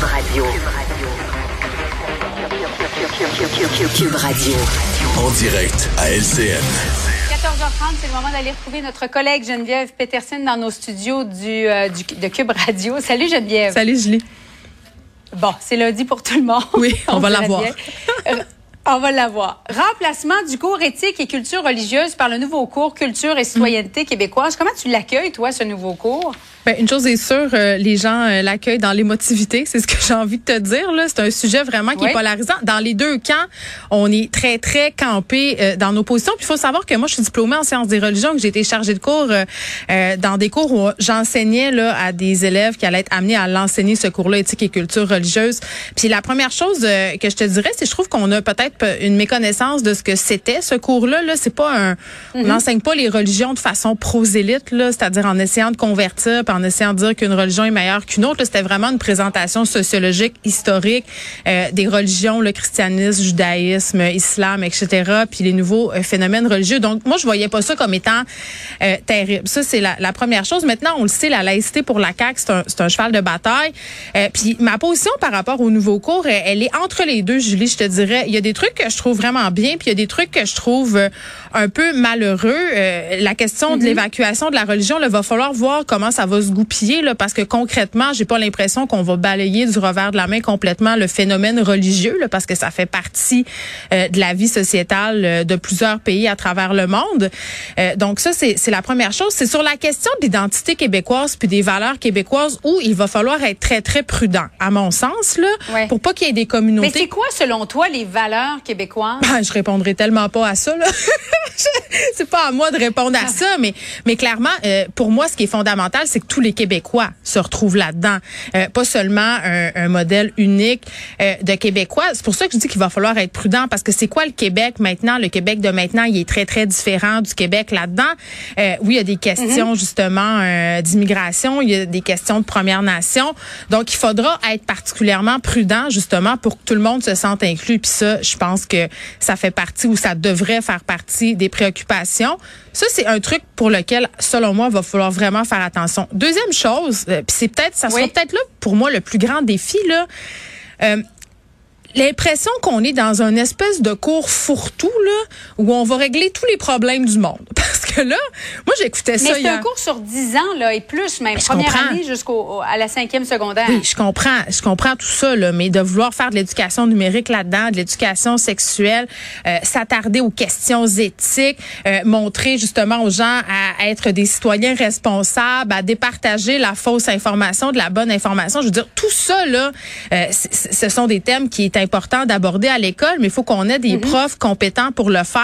Cube Radio. Cube Radio. En direct à LCN. 14h30, c'est le moment d'aller retrouver notre collègue Geneviève Peterson dans nos studios du, euh, du- de Cube Radio. Salut Geneviève. Salut Julie. Bon, c'est lundi pour tout le monde. Oui, on va dirait l'avoir. Euh, On va l'avoir. Remplacement du cours éthique et culture religieuse par le nouveau cours culture et citoyenneté québécoise. Comment tu l'accueilles, toi, ce nouveau cours? Ben, une chose est sûre, euh, les gens euh, l'accueillent dans l'émotivité. C'est ce que j'ai envie de te dire. Là, c'est un sujet vraiment qui Oui. est polarisant. Dans les deux camps, on est très très campé euh, dans nos positions. Puis il faut savoir que moi, je suis diplômée en sciences des religions, que j'ai été chargée de cours euh, euh, dans des cours où j'enseignais là à des élèves qui allaient être amenés à l'enseigner ce cours-là éthique et culture religieuse. Puis la première chose euh, que je te dirais, c'est que je trouve qu'on a peut-être pe- une méconnaissance de ce que c'était ce cours-là. Là, c'est pas un, on n'enseigne pas les religions de façon prosélyte, là, c'est-à-dire en essayant de convertir, en essayant de dire qu'une religion est meilleure qu'une autre. Là, C'était vraiment une présentation sociologique, historique euh, des religions, le christianisme, judaïsme, islam, etc. Puis les nouveaux euh, phénomènes religieux. Donc moi, je voyais pas ça comme étant euh, terrible. Ça, c'est la, la première chose. Maintenant, on le sait, la laïcité pour la CAQ, c'est un, un cheval de bataille. Euh, puis ma position par rapport au nouveau cours, elle, elle est entre les deux, Julie, je te dirais. Il y a des trucs que je trouve vraiment bien, puis il y a des trucs que je trouve euh, un peu malheureux. Euh, la question de l'évacuation de la religion, il va falloir voir comment ça va se goupiller, là, parce que concrètement, j'ai pas l'impression qu'on va balayer du revers de la main complètement le phénomène religieux, là, parce que ça fait partie euh, de la vie sociétale euh, de plusieurs pays à travers le monde. Euh, donc ça, c'est c'est la première chose. C'est sur la question de l'identité québécoise puis des valeurs québécoises où il va falloir être très, très prudent, à mon sens, là, Ouais. pour pas qu'il y ait des Mais communautés c'est quoi, selon toi, les valeurs québécoises? ben, je répondrai tellement pas à ça. là. c'est pas à moi de répondre à ça, mais mais clairement, euh, pour moi, ce qui est fondamental, c'est que tous les Québécois se retrouvent là-dedans. Euh, pas seulement un, un modèle unique euh, de Québécois. C'est pour ça que je dis qu'il va falloir être prudent parce que c'est quoi le Québec maintenant? Le Québec de maintenant, il est très très différent du Québec là-dedans. Euh, oui, il y a des questions justement euh, d'immigration, il y a des questions de Première Nation. Donc, il faudra être particulièrement prudent justement pour que tout le monde se sente inclus. Puis ça, je pense que ça fait partie ou ça devrait faire partie des préoccupations. Ça, c'est un truc pour lequel, selon moi, il va falloir vraiment faire attention. Deuxième chose, euh, puis c'est peut-être, ça sera Oui. peut-être là pour moi le plus grand défi là. Euh, l'impression qu'on est dans un espèce de cours fourre-tout là où on va régler tous les problèmes du monde là moi j'écoutais Mais ça c'est hier. un cours sur 10 ans, là, et plus, même. Mais Première année jusqu'au à la cinquième secondaire. Oui, je comprends, je comprends tout ça, là, mais de vouloir faire de l'éducation numérique là-dedans, de l'éducation sexuelle, euh, s'attarder aux questions éthiques, euh, montrer justement aux gens à, être des citoyens responsables, à départager la fausse information de la bonne information. Je veux dire, tout ça, là, euh, ce sont des thèmes qui est important d'aborder à l'école, mais il faut qu'on ait des profs compétents pour le faire,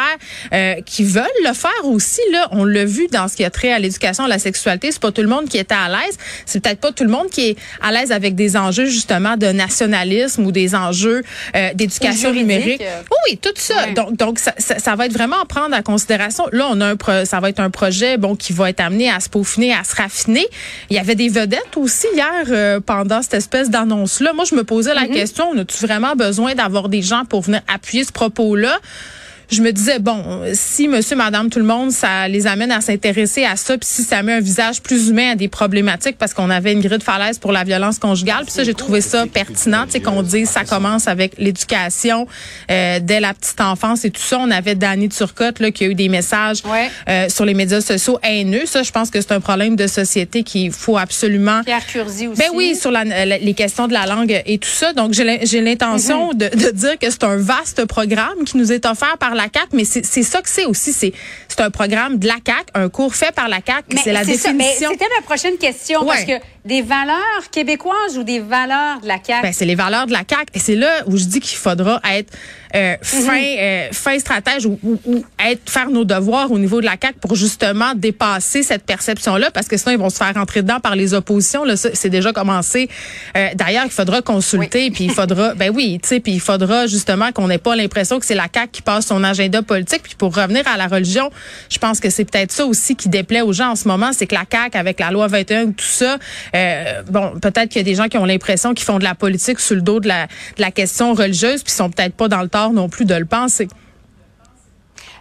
euh, qui veulent le faire aussi. Là, on l'a vu dans ce qui a trait à l'éducation, à la sexualité, c'est pas tout le monde qui était à l'aise. C'est peut-être pas tout le monde qui est à l'aise avec des enjeux justement de nationalisme ou des enjeux euh, d'éducation numérique. euh. Oui, tout ça. Ouais. Donc, donc ça, ça, ça va être vraiment à prendre en considération. Là, on a un pro- ça va être un projet bon qui va être amené à se peaufiner, à se raffiner. Il y avait des vedettes aussi hier euh, pendant cette espèce d'annonce-là. Moi, je me posais Mm-hmm. la question on a-tu vraiment besoin d'avoir des gens pour venir appuyer ce propos-là? Je me disais bon, si monsieur, madame, tout le monde, ça les amène à s'intéresser à ça, puis si ça met un visage plus humain à des problématiques, parce qu'on avait une grille de falaise pour la violence conjugale, puis ça, j'ai trouvé ça pertinent, sais, qu'on dise ça commence avec l'éducation euh, dès la petite enfance et tout ça. On avait Danny Turcotte là qui a eu des messages Ouais. euh, sur les médias sociaux haineux. Ça, je pense que c'est un problème de société qu'il faut absolument Pierre Curzi aussi. ben oui, sur la- la- les questions de la langue et tout ça. Donc, j'ai l'intention Mhm. de, de dire que c'est un vaste programme qui nous est offert par la CAC, mais c'est ça que c'est aussi. C'est un programme de la CAC, un cours fait par la CAC. Mais C'est la définition. C'était ma prochaine question, parce que des valeurs québécoises ou des valeurs de la CAQ? Ben, c'est les valeurs de la CAC et c'est là où je dis qu'il faudra être euh, fin, Mhm. euh, fin stratège ou, ou- ou être faire nos devoirs au niveau de la CAC pour justement dépasser cette perception-là, parce que sinon ils vont se faire rentrer dedans par les oppositions. Là, ça, c'est déjà commencé. Euh, D'ailleurs, il faudra consulter, puis il faudra, ben oui, tu sais, puis il faudra justement qu'on n'ait pas l'impression que c'est la CAC qui passe son agenda politique. Puis pour revenir à la religion, je pense que c'est peut-être ça aussi qui déplaît aux gens en ce moment, c'est que la CAC avec la loi 21 tout ça, euh, bon, peut-être qu'il y a des gens qui ont l'impression qu'ils font de la politique sur le dos de la, de la question religieuse, puis ils sont peut-être pas dans le tort non plus de le penser.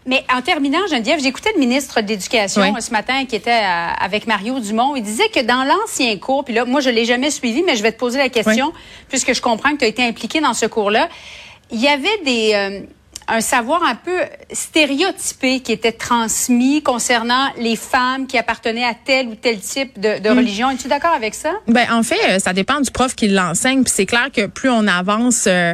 Mais en terminant, Geneviève, j'écoutais le ministre de l'Éducation Oui. euh, ce matin qui était euh, avec Mario Dumont. Il disait que dans l'ancien cours, puis là, moi, je l'ai jamais suivi, mais je vais te poser la question, puisque je comprends que tu as été impliqué dans ce cours-là. Il y avait des... euh, un savoir un peu stéréotypé qui était transmis concernant les femmes qui appartenaient à tel ou tel type de, Mm. religion. Es-tu d'accord avec ça? Ben en fait, euh, ça dépend du prof qui l'enseigne. Puis c'est clair que plus on avance euh,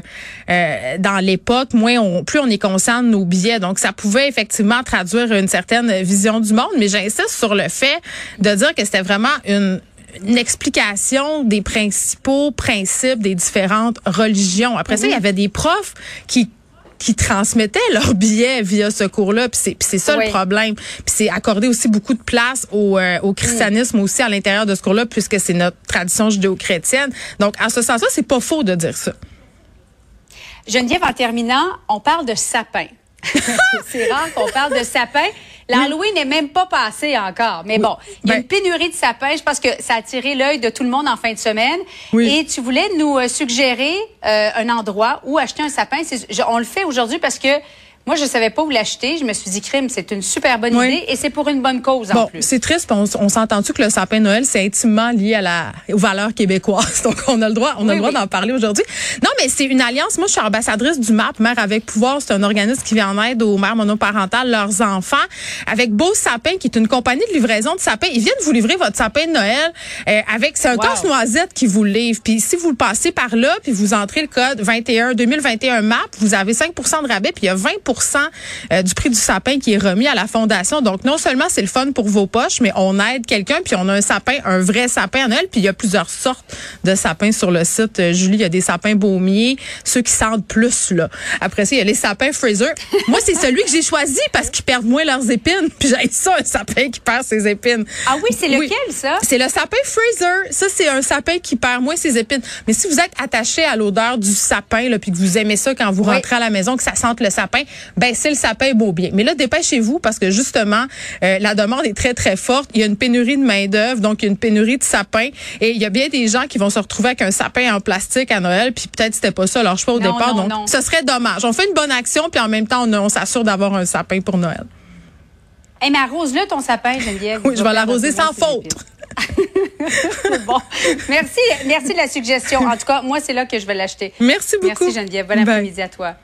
euh, dans l'époque, moins on, plus on est conscient de nos biais. Donc ça pouvait effectivement traduire une certaine vision du monde. Mais j'insiste sur le fait de dire que c'était vraiment une une explication des principaux principes des différentes religions. Après ça, il y avait des profs qui qui transmettaient leurs billets via ce cours-là. Puis c'est, puis c'est ça Oui. le problème. Puis c'est accorder aussi beaucoup de place au, euh, au christianisme aussi à l'intérieur de ce cours-là, puisque c'est notre tradition judéo-chrétienne. Donc, en ce sens-là, c'est pas faux de dire ça. Geneviève, en terminant, on parle de sapin. c'est rare qu'on parle de sapin. L'Halloween n'est même pas passé encore. Mais bon, il y a Ben- une pénurie de sapins. Je pense que ça a attiré l'œil de tout le monde en fin de semaine. Oui. Et tu voulais nous euh, suggérer euh, un endroit où acheter un sapin. Je- on le fait aujourd'hui parce que moi, je savais pas où l'acheter. Je me suis dit, crime, c'est une super bonne Oui. idée et c'est pour une bonne cause en Bon, plus. c'est triste. On, on s'entend-tu que le sapin de Noël, c'est intimement lié à la, aux valeurs québécoises? Donc, on a le droit, on a Oui, le droit oui. d'en parler aujourd'hui. Non, mais c'est une alliance. Moi, je suis ambassadrice du MAP, Mère avec pouvoir. C'est un organisme qui vient en aide aux mères monoparentales, leurs enfants, avec Beau Sapin, qui est une compagnie de livraison de sapins. Ils viennent vous livrer votre sapin de Noël euh, avec, c'est un Wow. casse-noisette qui vous livre. Puis si vous le passez par là, puis vous entrez le code 21 2021 MAP, vous avez 5 de rabais, puis il y a 20 euh, du prix du sapin qui est remis à la fondation. Donc non seulement c'est le fun pour vos poches, mais on aide quelqu'un, puis on a un sapin, un vrai sapin à Noël, puis il y a plusieurs sortes de sapins sur le site. Euh, Julie, il y a des sapins baumiers, ceux qui sentent plus là. Après ça, il y a les sapins Fraser. Moi, c'est celui que j'ai choisi parce qu'ils perdent moins leurs épines. Puis j'ai ça un sapin qui perd ses épines. Ah oui, c'est lequel, ça? C'est le sapin Fraser. Ça, c'est un sapin qui perd moins ses épines. Mais si vous êtes attaché à l'odeur du sapin, là, puis que vous aimez ça quand vous Oui. rentrez à la maison, que ça sente le sapin, ben c'est le sapin beau bien. Mais là, dépêchez-vous parce que justement, euh, la demande est très, très forte. Il y a une pénurie de main-d'œuvre, donc il y a une pénurie de sapins. Et il y a bien des gens qui vont se retrouver avec un sapin en plastique à Noël, puis peut-être c'était pas ça leur choix au Non, départ. non, donc, non. ce serait dommage. On fait une bonne action, puis en même temps, on, on s'assure d'avoir un sapin pour Noël. Eh, mais arrose-le ton sapin, Geneviève. Oui, je va vais l'arroser sans faute. bon, merci, merci de la suggestion. En tout cas, moi, c'est là que je vais l'acheter. Merci beaucoup. Merci Geneviève. Bon après-midi à toi.